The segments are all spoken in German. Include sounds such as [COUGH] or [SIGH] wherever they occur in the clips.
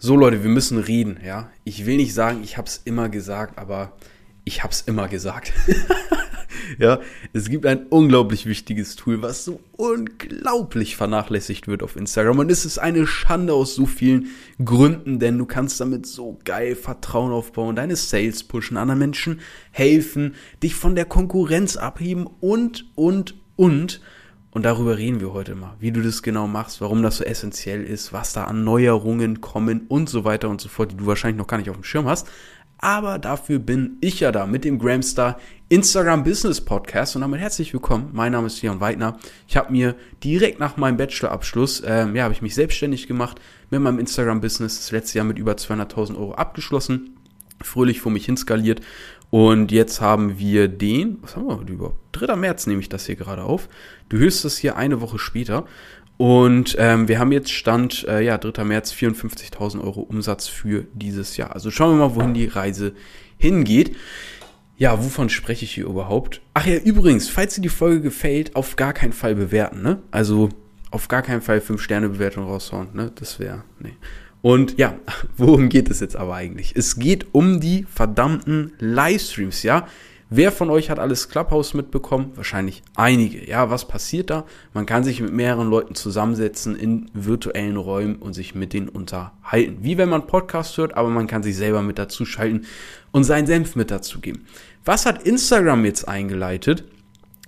So Leute, wir müssen reden, ja. Ich will nicht sagen, ich habe es immer gesagt, aber ich habe es immer gesagt. [LAUGHS] ja, es gibt ein unglaublich wichtiges Tool, was so unglaublich vernachlässigt wird auf Instagram. Und es ist eine Schande aus so vielen Gründen, denn du kannst damit so geil Vertrauen aufbauen, deine Sales pushen, anderen Menschen helfen, dich von der Konkurrenz abheben und, und, und. Und darüber reden wir heute mal, wie du das genau machst, warum das so essentiell ist, was da an Neuerungen kommen und so weiter und so fort, die du wahrscheinlich noch gar nicht auf dem Schirm hast. Aber dafür bin ich ja da mit dem Gramstar Instagram Business Podcast und damit herzlich willkommen. Mein Name ist Leon Weidner. Ich habe mir direkt nach meinem Bachelorabschluss, ähm, ja, habe ich mich selbstständig gemacht mit meinem Instagram Business. Das letzte Jahr mit über 200.000 Euro abgeschlossen, fröhlich vor mich hinskaliert und jetzt haben wir den, was haben wir heute überhaupt? 3. März nehme ich das hier gerade auf. Du hörst es hier eine Woche später. Und ähm, wir haben jetzt Stand, äh, ja, 3. März 54.000 Euro Umsatz für dieses Jahr. Also schauen wir mal, wohin die Reise hingeht. Ja, wovon spreche ich hier überhaupt? Ach ja, übrigens, falls dir die Folge gefällt, auf gar keinen Fall bewerten, ne? Also auf gar keinen Fall 5-Sterne-Bewertung raushauen, ne? Das wäre, nee. Und ja, [LAUGHS] worum geht es jetzt aber eigentlich? Es geht um die verdammten Livestreams, ja? Wer von euch hat alles Clubhouse mitbekommen? Wahrscheinlich einige. Ja, was passiert da? Man kann sich mit mehreren Leuten zusammensetzen in virtuellen Räumen und sich mit denen unterhalten. Wie wenn man Podcast hört, aber man kann sich selber mit dazu schalten und seinen Senf mit dazu geben. Was hat Instagram jetzt eingeleitet?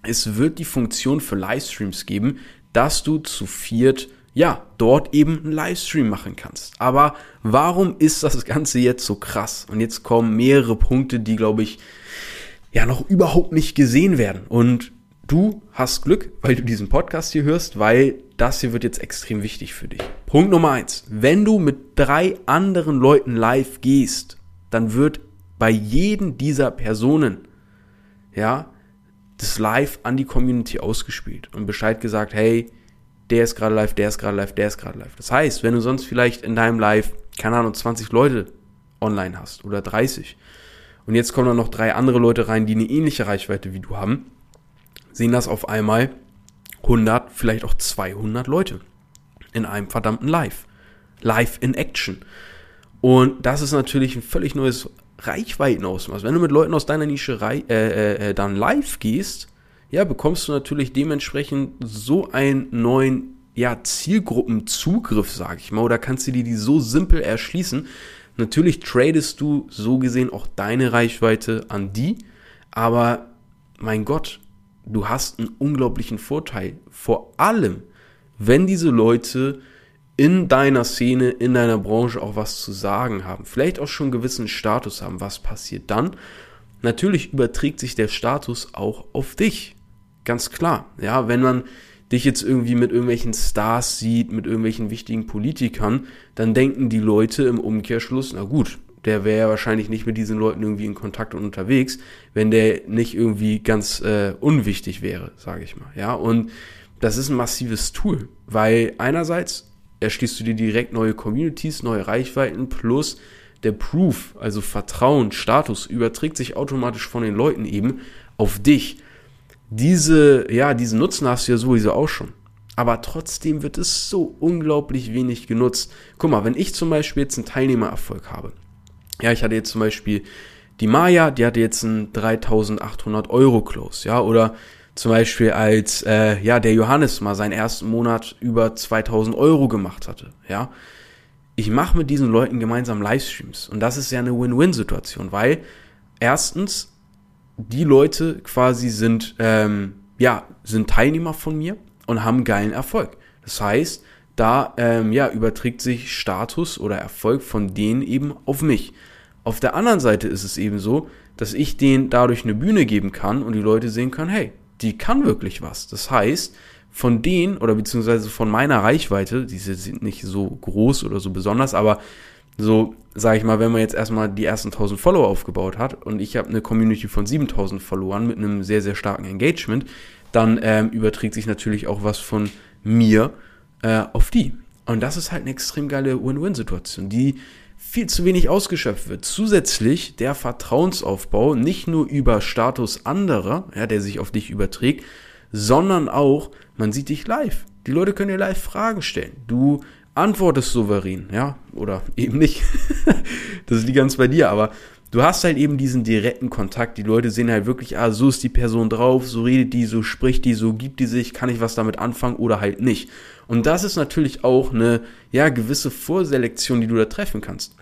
Es wird die Funktion für Livestreams geben, dass du zu viert ja, dort eben einen Livestream machen kannst. Aber warum ist das Ganze jetzt so krass? Und jetzt kommen mehrere Punkte, die, glaube ich, ja noch überhaupt nicht gesehen werden. Und du hast Glück, weil du diesen Podcast hier hörst, weil das hier wird jetzt extrem wichtig für dich. Punkt Nummer eins. Wenn du mit drei anderen Leuten live gehst, dann wird bei jedem dieser Personen, ja, das Live an die Community ausgespielt und Bescheid gesagt, hey, der ist gerade live, der ist gerade live, der ist gerade live. Das heißt, wenn du sonst vielleicht in deinem Live, keine Ahnung, 20 Leute online hast oder 30 und jetzt kommen dann noch drei andere Leute rein, die eine ähnliche Reichweite wie du haben, sehen das auf einmal 100, vielleicht auch 200 Leute in einem verdammten Live. Live in Action. Und das ist natürlich ein völlig neues Reichweitenausmaß. Wenn du mit Leuten aus deiner Nische äh, äh, äh, dann live gehst, ja, bekommst du natürlich dementsprechend so einen neuen ja, Zielgruppenzugriff, sag ich mal, oder kannst du dir die so simpel erschließen. Natürlich tradest du so gesehen auch deine Reichweite an die, aber mein Gott, du hast einen unglaublichen Vorteil. Vor allem, wenn diese Leute in deiner Szene, in deiner Branche auch was zu sagen haben, vielleicht auch schon einen gewissen Status haben, was passiert dann? Natürlich überträgt sich der Status auch auf dich. Ganz klar. Ja, wenn man dich jetzt irgendwie mit irgendwelchen Stars sieht, mit irgendwelchen wichtigen Politikern, dann denken die Leute im Umkehrschluss, na gut, der wäre ja wahrscheinlich nicht mit diesen Leuten irgendwie in Kontakt und unterwegs, wenn der nicht irgendwie ganz äh, unwichtig wäre, sage ich mal. Ja, und das ist ein massives Tool, weil einerseits erschließt du dir direkt neue Communities, neue Reichweiten plus der Proof, also Vertrauen, Status überträgt sich automatisch von den Leuten eben auf dich diese, ja, diesen Nutzen hast du ja sowieso auch schon. Aber trotzdem wird es so unglaublich wenig genutzt. Guck mal, wenn ich zum Beispiel jetzt einen Teilnehmererfolg habe. Ja, ich hatte jetzt zum Beispiel die Maya, die hatte jetzt einen 3800 Euro Close, ja, oder zum Beispiel als, äh, ja, der Johannes mal seinen ersten Monat über 2000 Euro gemacht hatte, ja. Ich mache mit diesen Leuten gemeinsam Livestreams und das ist ja eine Win-Win-Situation, weil erstens die Leute quasi sind, ähm, ja, sind Teilnehmer von mir und haben geilen Erfolg. Das heißt, da ähm, ja, überträgt sich Status oder Erfolg von denen eben auf mich. Auf der anderen Seite ist es eben so, dass ich denen dadurch eine Bühne geben kann und die Leute sehen können, hey, die kann wirklich was. Das heißt, von denen oder beziehungsweise von meiner Reichweite, die sind nicht so groß oder so besonders, aber so, sage ich mal, wenn man jetzt erstmal die ersten 1000 Follower aufgebaut hat und ich habe eine Community von 7000 Followern mit einem sehr, sehr starken Engagement, dann ähm, überträgt sich natürlich auch was von mir äh, auf die. Und das ist halt eine extrem geile Win-Win-Situation, die viel zu wenig ausgeschöpft wird. Zusätzlich der Vertrauensaufbau, nicht nur über Status anderer, ja, der sich auf dich überträgt, sondern auch, man sieht dich live. Die Leute können dir live Fragen stellen. Du Antwort ist souverän, ja, oder eben nicht. [LAUGHS] das liegt ganz bei dir, aber du hast halt eben diesen direkten Kontakt. Die Leute sehen halt wirklich, ah, so ist die Person drauf, so redet die, so spricht die, so gibt die sich, kann ich was damit anfangen oder halt nicht. Und das ist natürlich auch eine, ja, gewisse Vorselektion, die du da treffen kannst.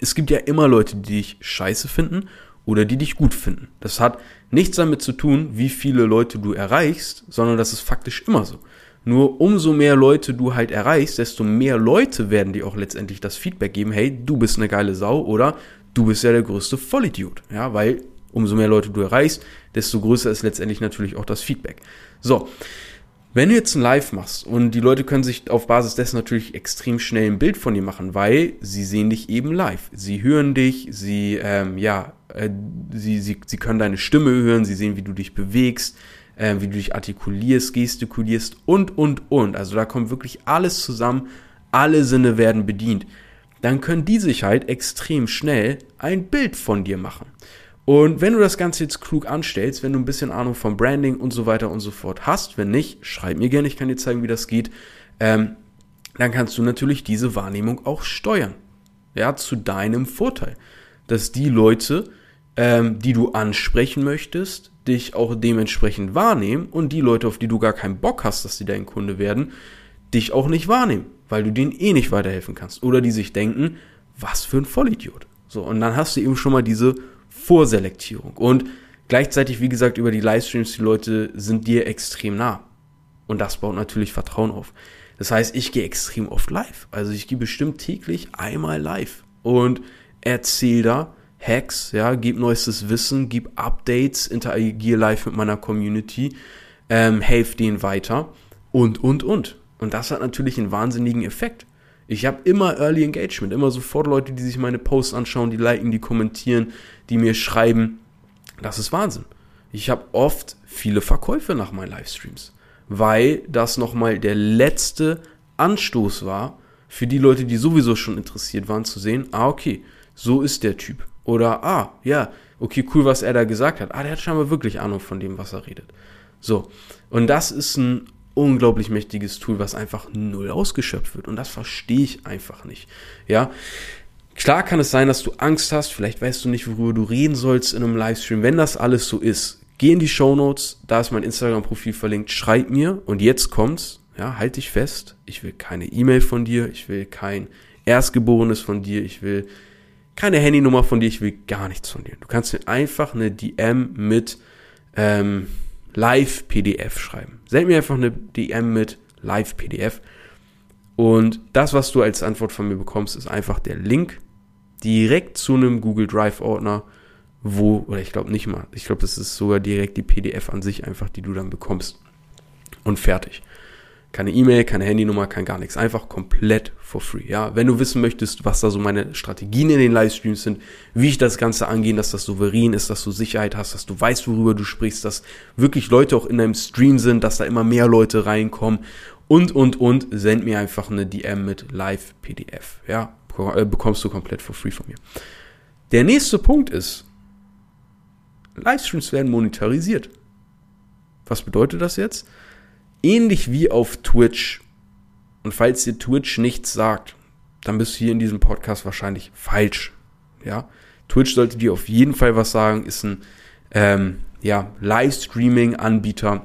Es gibt ja immer Leute, die dich scheiße finden oder die dich gut finden. Das hat nichts damit zu tun, wie viele Leute du erreichst, sondern das ist faktisch immer so. Nur umso mehr Leute du halt erreichst, desto mehr Leute werden dir auch letztendlich das Feedback geben, hey, du bist eine geile Sau oder du bist ja der größte Vollidiot. Ja, weil umso mehr Leute du erreichst, desto größer ist letztendlich natürlich auch das Feedback. So. Wenn du jetzt ein Live machst und die Leute können sich auf Basis dessen natürlich extrem schnell ein Bild von dir machen, weil sie sehen dich eben live. Sie hören dich, sie, ähm, ja, äh, sie, sie, sie können deine Stimme hören, sie sehen, wie du dich bewegst, äh, wie du dich artikulierst, gestikulierst und, und, und. Also da kommt wirklich alles zusammen, alle Sinne werden bedient. Dann können die sich halt extrem schnell ein Bild von dir machen. Und wenn du das Ganze jetzt klug anstellst, wenn du ein bisschen Ahnung vom Branding und so weiter und so fort hast, wenn nicht, schreib mir gerne, ich kann dir zeigen, wie das geht, ähm, dann kannst du natürlich diese Wahrnehmung auch steuern. Ja, zu deinem Vorteil. Dass die Leute, ähm, die du ansprechen möchtest, dich auch dementsprechend wahrnehmen und die Leute, auf die du gar keinen Bock hast, dass sie dein Kunde werden, dich auch nicht wahrnehmen, weil du denen eh nicht weiterhelfen kannst. Oder die sich denken, was für ein Vollidiot. So, und dann hast du eben schon mal diese Vorselektierung. Und gleichzeitig, wie gesagt, über die Livestreams, die Leute sind dir extrem nah. Und das baut natürlich Vertrauen auf. Das heißt, ich gehe extrem oft live. Also ich gehe bestimmt täglich einmal live und erzähle da Hacks, ja, gib neuestes Wissen, gib Updates, interagiere live mit meiner Community, ähm, helf denen weiter und, und, und. Und das hat natürlich einen wahnsinnigen Effekt. Ich habe immer Early Engagement, immer sofort Leute, die sich meine Posts anschauen, die liken, die kommentieren, die mir schreiben. Das ist Wahnsinn. Ich habe oft viele Verkäufe nach meinen Livestreams, weil das nochmal der letzte Anstoß war für die Leute, die sowieso schon interessiert waren, zu sehen, ah, okay, so ist der Typ. Oder, ah, ja, okay, cool, was er da gesagt hat. Ah, der hat scheinbar wirklich Ahnung von dem, was er redet. So. Und das ist ein unglaublich mächtiges Tool, was einfach null ausgeschöpft wird. Und das verstehe ich einfach nicht. Ja. Klar kann es sein, dass du Angst hast, vielleicht weißt du nicht, worüber du reden sollst in einem Livestream. Wenn das alles so ist, geh in die Show Notes, da ist mein Instagram-Profil verlinkt, schreib mir und jetzt kommt's, ja, halt dich fest. Ich will keine E-Mail von dir, ich will kein Erstgeborenes von dir, ich will keine Handynummer von dir, ich will gar nichts von dir. Du kannst mir einfach eine DM mit ähm, Live-PDF schreiben. Send mir einfach eine DM mit Live-PDF. Und das, was du als Antwort von mir bekommst, ist einfach der Link direkt zu einem Google Drive-Ordner, wo, oder ich glaube nicht mal, ich glaube, das ist sogar direkt die PDF an sich einfach, die du dann bekommst. Und fertig. Keine E-Mail, keine Handynummer, kein gar nichts. Einfach komplett for free. Ja, wenn du wissen möchtest, was da so meine Strategien in den Livestreams sind, wie ich das Ganze angehe, dass das souverän ist, dass du Sicherheit hast, dass du weißt, worüber du sprichst, dass wirklich Leute auch in deinem Stream sind, dass da immer mehr Leute reinkommen und, und, und, send mir einfach eine DM mit Live-PDF. Ja, äh, bekommst du komplett for free von mir. Der nächste Punkt ist, Livestreams werden monetarisiert. Was bedeutet das jetzt? Ähnlich wie auf Twitch. Und falls dir Twitch nichts sagt, dann bist du hier in diesem Podcast wahrscheinlich falsch. Ja, Twitch sollte dir auf jeden Fall was sagen, ist ein ähm, ja, Livestreaming-Anbieter.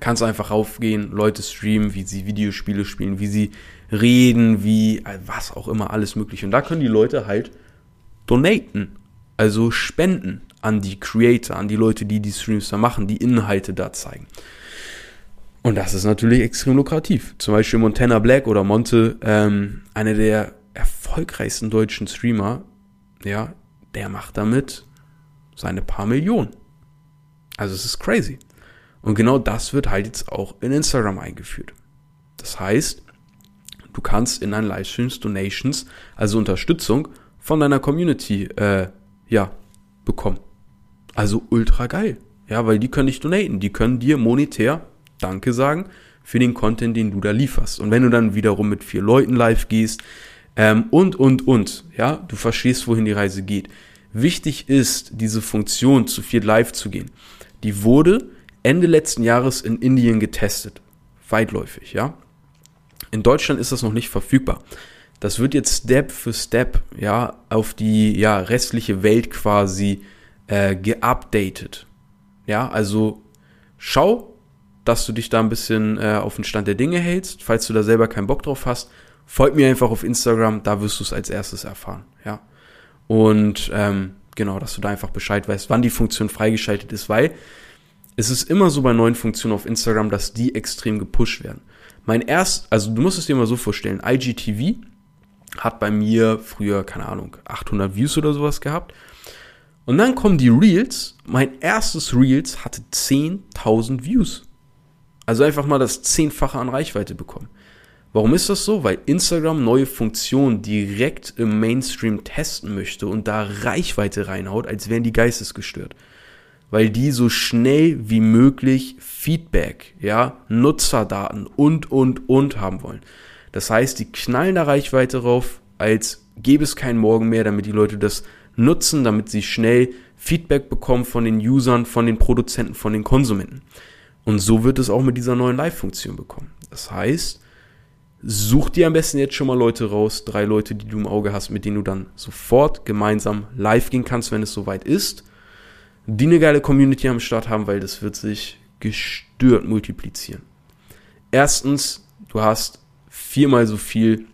Kannst einfach raufgehen, Leute streamen, wie sie Videospiele spielen, wie sie reden, wie äh, was auch immer, alles mögliche. Und da können die Leute halt donaten, also spenden an die Creator, an die Leute, die die Streams da machen, die Inhalte da zeigen. Und das ist natürlich extrem lukrativ. Zum Beispiel Montana Black oder Monte, ähm, einer der erfolgreichsten deutschen Streamer, ja, der macht damit seine paar Millionen. Also es ist crazy. Und genau das wird halt jetzt auch in Instagram eingeführt. Das heißt, du kannst in deinen Livestreams Donations, also Unterstützung von deiner Community, äh, ja, bekommen. Also ultra geil. Ja, weil die können dich donaten, die können dir monetär Danke sagen für den Content, den du da lieferst. Und wenn du dann wiederum mit vier Leuten live gehst ähm, und, und, und, ja, du verstehst, wohin die Reise geht. Wichtig ist, diese Funktion zu viert live zu gehen. Die wurde Ende letzten Jahres in Indien getestet. Weitläufig, ja. In Deutschland ist das noch nicht verfügbar. Das wird jetzt Step für Step ja auf die ja restliche Welt quasi äh, geupdatet. Ja, also schau, dass du dich da ein bisschen äh, auf den Stand der Dinge hältst. Falls du da selber keinen Bock drauf hast, folg mir einfach auf Instagram, da wirst du es als erstes erfahren. Ja. Und ähm, genau, dass du da einfach Bescheid weißt, wann die Funktion freigeschaltet ist, weil es ist immer so bei neuen Funktionen auf Instagram, dass die extrem gepusht werden. Mein erst, also du musst es dir mal so vorstellen, IGTV hat bei mir früher, keine Ahnung, 800 Views oder sowas gehabt. Und dann kommen die Reels. Mein erstes Reels hatte 10.000 Views. Also einfach mal das Zehnfache an Reichweite bekommen. Warum ist das so? Weil Instagram neue Funktionen direkt im Mainstream testen möchte und da Reichweite reinhaut, als wären die geistesgestört. Weil die so schnell wie möglich Feedback, ja, Nutzerdaten und, und, und haben wollen. Das heißt, die knallen da Reichweite rauf, als gäbe es keinen Morgen mehr, damit die Leute das nutzen, damit sie schnell Feedback bekommen von den Usern, von den Produzenten, von den Konsumenten. Und so wird es auch mit dieser neuen Live-Funktion bekommen. Das heißt, such dir am besten jetzt schon mal Leute raus, drei Leute, die du im Auge hast, mit denen du dann sofort gemeinsam live gehen kannst, wenn es soweit ist, die eine geile Community am Start haben, weil das wird sich gestört multiplizieren. Erstens, du hast viermal so viel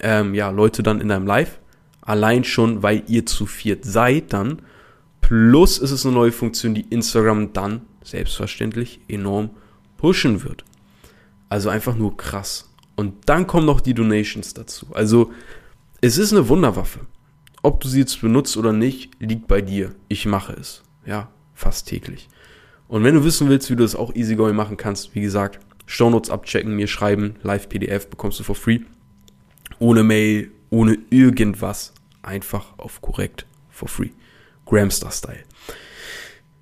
ähm, ja, Leute dann in deinem Live. Allein schon, weil ihr zu viert seid dann. Plus ist es eine neue Funktion, die Instagram dann selbstverständlich enorm pushen wird. Also einfach nur krass. Und dann kommen noch die Donations dazu. Also es ist eine Wunderwaffe. Ob du sie jetzt benutzt oder nicht, liegt bei dir. Ich mache es. Ja, fast täglich. Und wenn du wissen willst, wie du das auch easygoing machen kannst, wie gesagt, Shownotes abchecken, mir schreiben, Live-PDF bekommst du for free. Ohne Mail, ohne irgendwas. Einfach auf korrekt, for free. Gramstar-Style.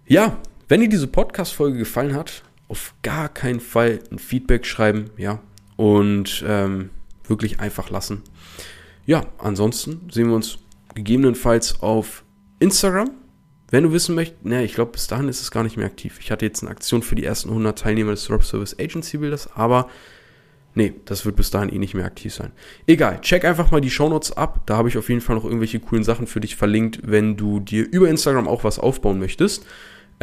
Ja, wenn dir diese Podcast-Folge gefallen hat, auf gar keinen Fall ein Feedback schreiben, ja, und ähm, wirklich einfach lassen. Ja, ansonsten sehen wir uns gegebenenfalls auf Instagram. Wenn du wissen möchtest, ne, ich glaube, bis dahin ist es gar nicht mehr aktiv. Ich hatte jetzt eine Aktion für die ersten 100 Teilnehmer des Drop Service Agency Builders, aber nee, das wird bis dahin eh nicht mehr aktiv sein. Egal, check einfach mal die Shownotes ab. Da habe ich auf jeden Fall noch irgendwelche coolen Sachen für dich verlinkt, wenn du dir über Instagram auch was aufbauen möchtest.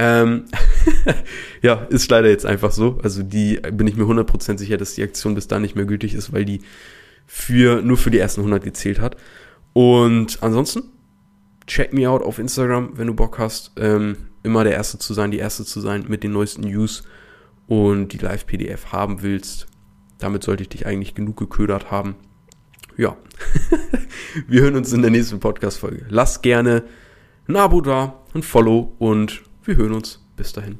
Ähm, [LAUGHS] ja, ist leider jetzt einfach so. Also die bin ich mir 100% sicher, dass die Aktion bis da nicht mehr gültig ist, weil die für, nur für die ersten 100 gezählt hat. Und ansonsten, check me out auf Instagram, wenn du Bock hast, ähm, immer der Erste zu sein, die Erste zu sein mit den neuesten News und die Live-PDF haben willst. Damit sollte ich dich eigentlich genug geködert haben. Ja, [LAUGHS] wir hören uns in der nächsten Podcast-Folge. Lass gerne ein Abo da, ein Follow und wir hören uns. Bis dahin.